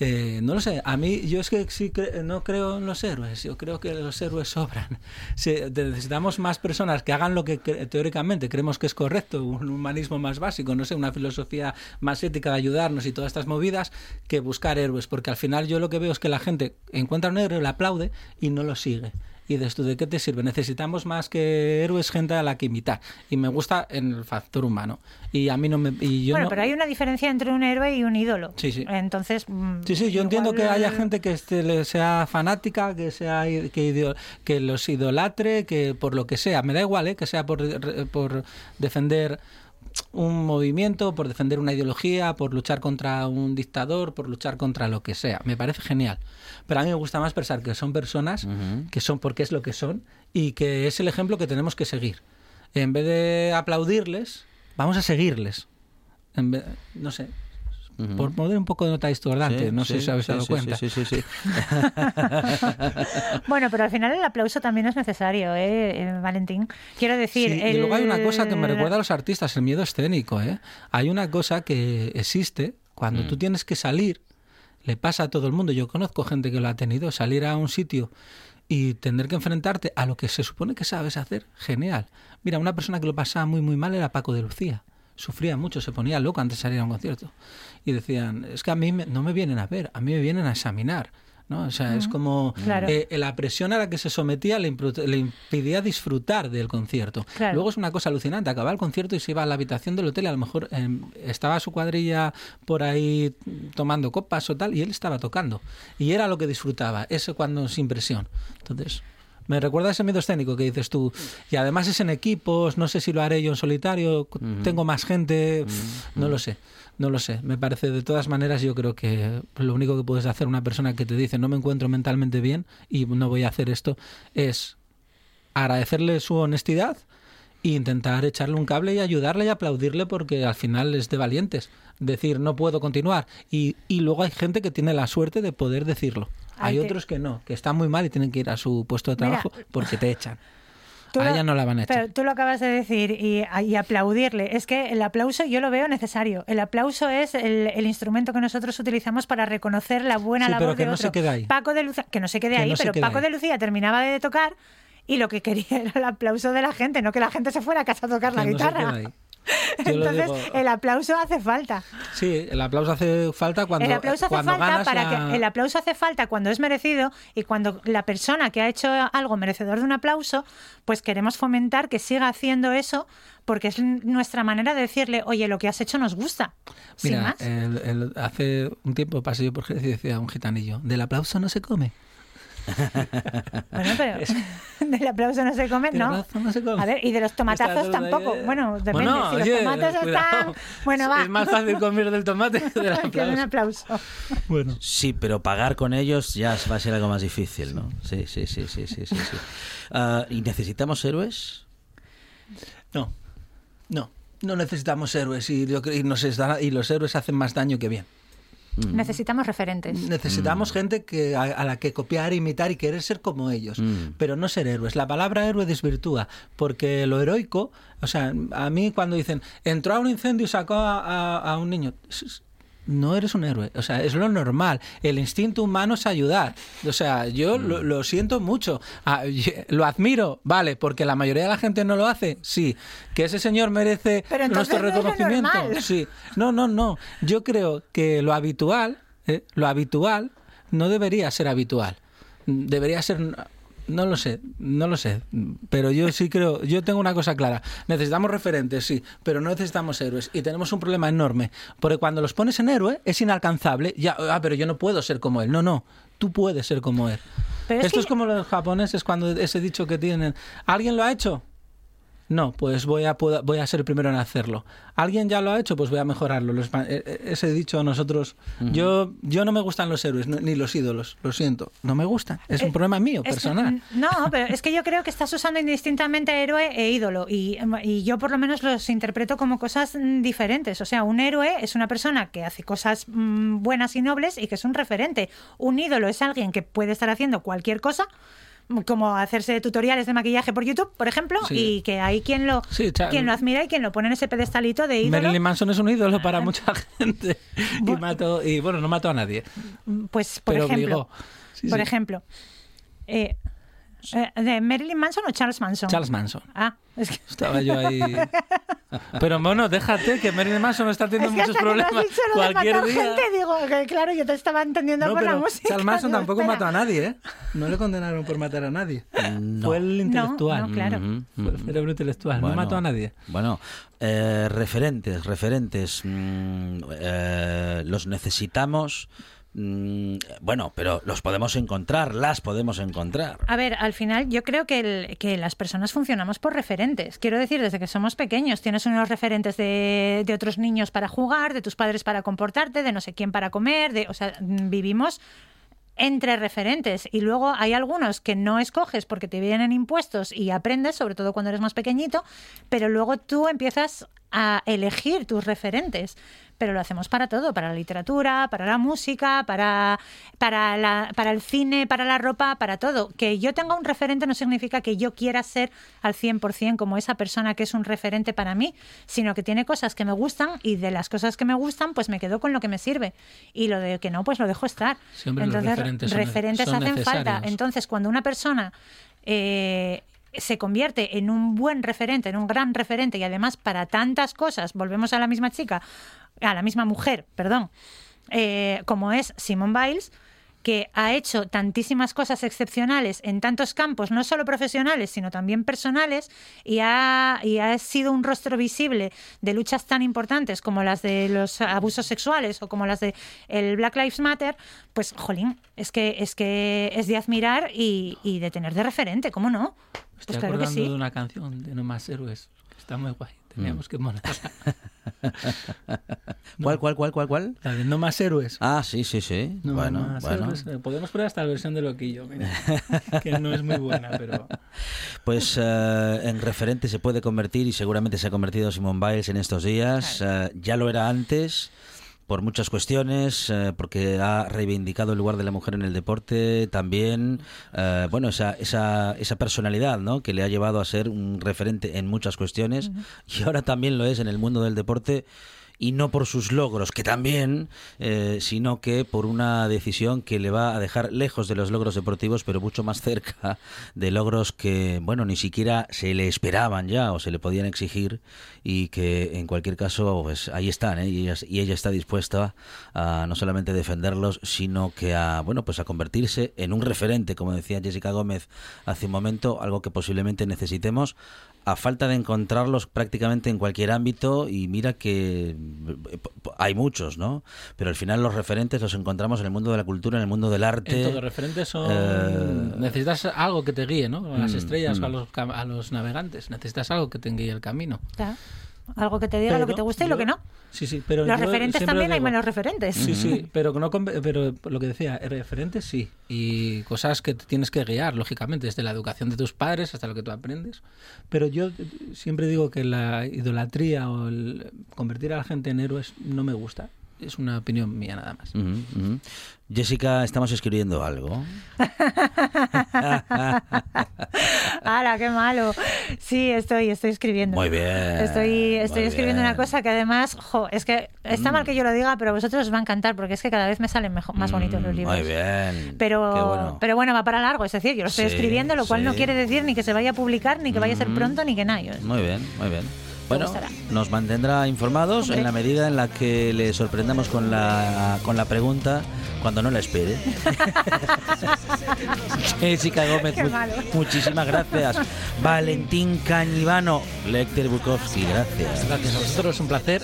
eh, no lo sé. A mí, yo es que sí no creo en los héroes. Yo creo que los héroes sobran. <laughs> Te- necesitamos más personas que hagan lo que teóricamente creemos que es correcto, un humanismo más básico, no sé, una filosofía más ética de ayudarnos y todas estas movidas, que buscar héroes. Porque al final yo lo que veo es que la gente encuentra un héroe, le aplaude y no lo sigue. Y dices tú, ¿de qué te sirve? Necesitamos más que héroes, gente a la que imitar. Y me gusta en el factor humano. Y a mí no me... Y yo bueno, no- pero hay una diferencia entre un héroe y un ídolo. Sí, sí. Entonces. mm, Sí, sí, yo entiendo que haya gente que este, le sea fanática, que sea que, que los idolatre, que por lo que sea, me da igual, ¿eh? que sea por, por defender un movimiento, por defender una ideología, por luchar contra un dictador, por luchar contra lo que sea. Me parece genial. Pero a mí me gusta más pensar que son personas que son porque es lo que son y que es el ejemplo que tenemos que seguir. En vez de aplaudirles, vamos a seguirles. En vez- no sé, por poner un poco de nota discordante, Sí, no sí, sé si habéis dado sí, cuenta. sí, sí, sí, sí. <laughs> Bueno, pero al final el aplauso también es necesario, ¿eh, eh, Valentín? Quiero decir. Sí, y luego hay una cosa que me recuerda a los artistas, el miedo escénico. ¿eh? Hay una cosa que existe cuando Mm. tú tienes que salir, le pasa a todo el mundo. Yo conozco gente que lo ha tenido, salir a un sitio y tener que enfrentarte a lo que se supone que sabes hacer, genial. Mira, una persona que lo pasaba muy muy mal era Paco de Lucía. sufría mucho, se ponía loco antes de salir a un concierto. Y decían, es que a mí me- no me vienen a ver, a mí me vienen a examinar. ¿no? O sea, es como Claro. eh, la presión a la que se sometía le, le impedía disfrutar del concierto. Claro. Luego es una cosa alucinante, acababa el concierto y se iba a la habitación del hotel y a lo mejor eh, estaba su cuadrilla por ahí tomando copas o tal y él estaba tocando. Y era lo que disfrutaba, eso cuando sin presión. Entonces... Me recuerda ese miedo escénico que dices tú. Y además es en equipos, no sé si lo haré yo en solitario, tengo más gente, no lo sé, no lo sé. Me parece, de todas maneras, yo creo que lo único que puedes hacer una persona que te dice no me encuentro mentalmente bien y no voy a hacer esto es agradecerle su honestidad e intentar echarle un cable y ayudarle y aplaudirle porque al final es de valientes. Decir no puedo continuar. Y, y luego hay gente que tiene la suerte de poder decirlo. Hay Hay que- otros que no, que están muy mal y tienen que ir a su puesto de Mira, trabajo porque te echan. Tú A lo- ella no la van a echar. Pero tú lo acabas de decir y, y aplaudirle. Es que el aplauso yo lo veo necesario. El aplauso es el, el instrumento que nosotros utilizamos para reconocer la buena Sí, labor pero que de no otro. se quede ahí. Paco de Lucía, que no se quede Que ahí, no pero quede Paco ahí. de Lucía terminaba de tocar y lo que quería <laughs> era el aplauso de la gente, no que la gente se fuera a casa a tocar la no guitarra. <laughs> Entonces, el aplauso hace falta. Sí, el aplauso hace falta cuando, el aplauso hace falta para que el aplauso hace falta cuando es merecido y cuando la persona que ha hecho algo merecedor de un aplauso, pues queremos fomentar que siga haciendo eso porque es nuestra manera de decirle, oye, lo que has hecho nos gusta. Sin Mira, más. el- el- hace un tiempo pasé yo por Jerez y decía un gitanillo, del aplauso no se come. <laughs> Bueno, pero <laughs> del aplauso no se come, ¿no? aplauso no se come. A ver, y de los tomatazos tampoco. ahí, eh. Bueno, depende. Bueno, si los oye, tomates cuidado. están. Bueno, va. Es más fácil comer del tomate que <laughs> del que de un aplauso. aplauso. Bueno. Sí, pero pagar con ellos ya va a ser algo más difícil, ¿no? Sí, sí, sí, sí, sí, sí. sí. Ah, ¿Y necesitamos héroes? No, no, no necesitamos héroes y, yo creo- y nos está- y los héroes hacen más daño que bien. Mm. Necesitamos referentes. Necesitamos gente que a, a la que copiar, imitar y querer ser como ellos, Mm. pero no ser héroes. La palabra héroe desvirtúa, porque lo heroico, o sea, a mí cuando dicen entró a un incendio y sacó a, a- a un niño, no eres un héroe, o sea, es lo normal. El instinto humano es ayudar. O sea, yo Mm. lo, lo siento mucho, Ah, y- lo admiro, vale, porque la mayoría de la gente no lo hace, sí. Que ese señor merece Pero nuestro no es lo reconocimiento, sí. No, no, no. Yo creo que lo habitual, ¿eh? lo habitual no debería ser habitual. Debería ser no lo sé, no lo sé, pero yo sí creo, yo tengo una cosa clara, necesitamos referentes, sí, pero no necesitamos héroes y tenemos un problema enorme, porque cuando los pones en héroe es inalcanzable, ya, ah, pero yo no puedo ser como él, no, no, tú puedes ser como él. Pero es Esto que- es como los japoneses cuando ese dicho que tienen, ¿alguien lo ha hecho? No, pues voy a, voy a ser el primero en hacerlo. ¿Alguien ya lo ha hecho? Pues voy a mejorarlo. Los ma- e- e- ese dicho a nosotros... yo, yo no me gustan los héroes, ni los ídolos, lo siento. No me gustan. Es un Eh, problema mío, que- personal. no, pero es que yo creo que estás usando indistintamente héroe e ídolo y, y yo por lo menos los interpreto como cosas mm, diferentes. O sea, un héroe es una persona que hace cosas mm, buenas y nobles y que es un referente. Un ídolo es alguien que puede estar haciendo cualquier cosa como hacerse tutoriales de maquillaje por YouTube, por ejemplo, Sí. y que hay quien lo, Sí, quien lo admira y quien lo pone en ese pedestalito de ídolo. Marilyn Manson es un ídolo para <laughs> mucha gente. Y mató, y bueno, no mató a nadie. Pues, por pero ejemplo. Sí, por ejemplo, eh, ¿de Marilyn Manson o Charles Manson? Charles Manson. Ah, es que... Estaba yo ahí. <laughs> Pero bueno, déjate que Marilyn Manson está teniendo Es que muchos no problemas. dicho lo de Cualquier matar día. gente, digo, que claro, yo te estaba entendiendo No, por la música. Charles Manson digo, tampoco espera. mató a nadie, ¿eh? No le condenaron por matar a nadie. No. Fue el intelectual. no, claro. Ujú, Fue el ujú. cerebro intelectual. Bueno, no mató a nadie. Bueno, eh, referentes, referentes. mm, eh, los necesitamos. Mm, bueno, pero los podemos encontrar, las podemos encontrar. A ver, al final yo creo que, que las personas funcionamos por referentes. Quiero decir, desde que somos pequeños tienes unos referentes de, de otros niños para jugar, de tus padres para comportarte, de no sé quién para comer, de, o sea, mm, vivimos entre referentes y luego hay algunos que no escoges porque te vienen impuestos y aprendes, sobre todo cuando eres más pequeñito, pero luego tú empiezas a elegir tus referentes. Pero lo hacemos para todo, para la literatura, para la música, para, para, la- para el cine, para la ropa, para todo. Que yo tenga un referente no significa que yo quiera ser al 100% como esa persona que es un referente para mí, sino que tiene cosas que me gustan y de las cosas que me gustan, pues me quedo con lo que me sirve. Y lo de que no, pues lo dejo estar. Sí, hombre, los referentes son son hacen falta. Entonces, cuando una persona eh, se convierte en un buen referente, en un gran referente y además para tantas cosas, volvemos a la misma chica, a la misma mujer, perdón, eh, como es Simone Biles, que ha hecho tantísimas cosas excepcionales en tantos campos, no solo profesionales, sino también personales, y ha, y ha sido un rostro visible de luchas tan importantes como las de los abusos sexuales o como las de el Black Lives Matter, pues, jolín, es que es, que es de admirar y, y de tener de referente, ¿cómo no? Estoy Pues claro que acordando sí. de una canción de No Más Héroes, que está muy guay. Teníamos que ponerla. <laughs> ¿Cuál, cuál, cuál, cuál, cuál? La de No Más Héroes. Ah, sí, sí, sí. No bueno, Más bueno. Héroes. Eh, Podemos poner hasta la versión de Loquillo, mira, <laughs> que no es muy buena, pero... Pues eh, en referente se puede convertir y seguramente se ha convertido Simone Biles en estos días. Eh, ya lo era antes por muchas cuestiones, eh, porque ha reivindicado el lugar de la mujer en el deporte, también, eh, bueno, esa, esa, esa personalidad, ¿no? Que le ha llevado a ser un referente en muchas cuestiones y ahora también lo es en el mundo del deporte y no por sus logros, que también, eh, sino que por una decisión que le va a dejar lejos de los logros deportivos, pero mucho más cerca de logros que, bueno, ni siquiera se le esperaban ya o se le podían exigir y que en cualquier caso, pues ahí están, ¿eh? y, ella, y ella está dispuesta a no solamente defenderlos, sino que a, bueno, pues a convertirse en un referente, como decía Jessica Gómez hace un momento, algo que posiblemente necesitemos a falta de encontrarlos prácticamente en cualquier ámbito y mira que eh, hay muchos, ¿no? Pero al final los referentes los encontramos en el mundo de la cultura, en el mundo del arte. En todo, referentes son... Eh, Necesitas algo que te guíe, ¿no? A las Mm, estrellas mm. o a los, cam- a los navegantes. Necesitas algo que te guíe el camino. Claro. Algo que te diga lo que Pero te guste y lo yo- que no. Sí, sí, pero Los referentes también hay menos referentes. Sí, sí, <laughs> pero no pero lo que decía, referentes sí y cosas que tienes que guiar lógicamente desde la educación de tus padres hasta lo que tú aprendes. Pero yo eh, siempre digo que la idolatría o el convertir a la gente en héroes no me gusta. Es una opinión mía nada más. Jessica, estamos escribiendo algo. <laughs> ¡Hala, qué malo! Sí, estoy, estoy escribiendo. Muy bien. Estoy, estoy escribiendo una cosa que además, jo, es que está Mm. mal que yo lo diga, pero a vosotros os va a encantar porque es que cada vez me salen mejor, más bonitos los Mm, libros. Muy bien. Pero, Qué bueno. pero bueno, va para largo, es decir, yo lo estoy Sí, escribiendo, lo cual no quiere decir ni que se vaya a publicar, ni que vaya a ser Mm. pronto, ni que nada. Muy bien, muy bien. Bueno, gustará. nos mantendrá informados Hombre. en la medida en la que le sorprendamos con la, con la pregunta cuando no la espere. <laughs> Jessica Gómez, mu- malo. muchísimas gracias. Valentín Cañivano, Lecter Bukowski, gracias. Gracias a vosotros, es un placer.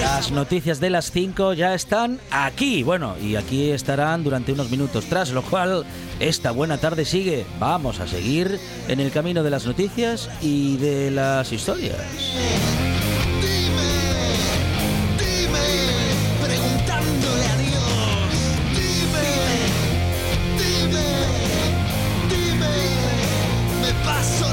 Las noticias de las 5 ya están aquí. Bueno, y aquí estarán durante unos minutos, tras lo cual esta buena tarde sigue. Vamos a seguir en el camino de las noticias y de las historias. paso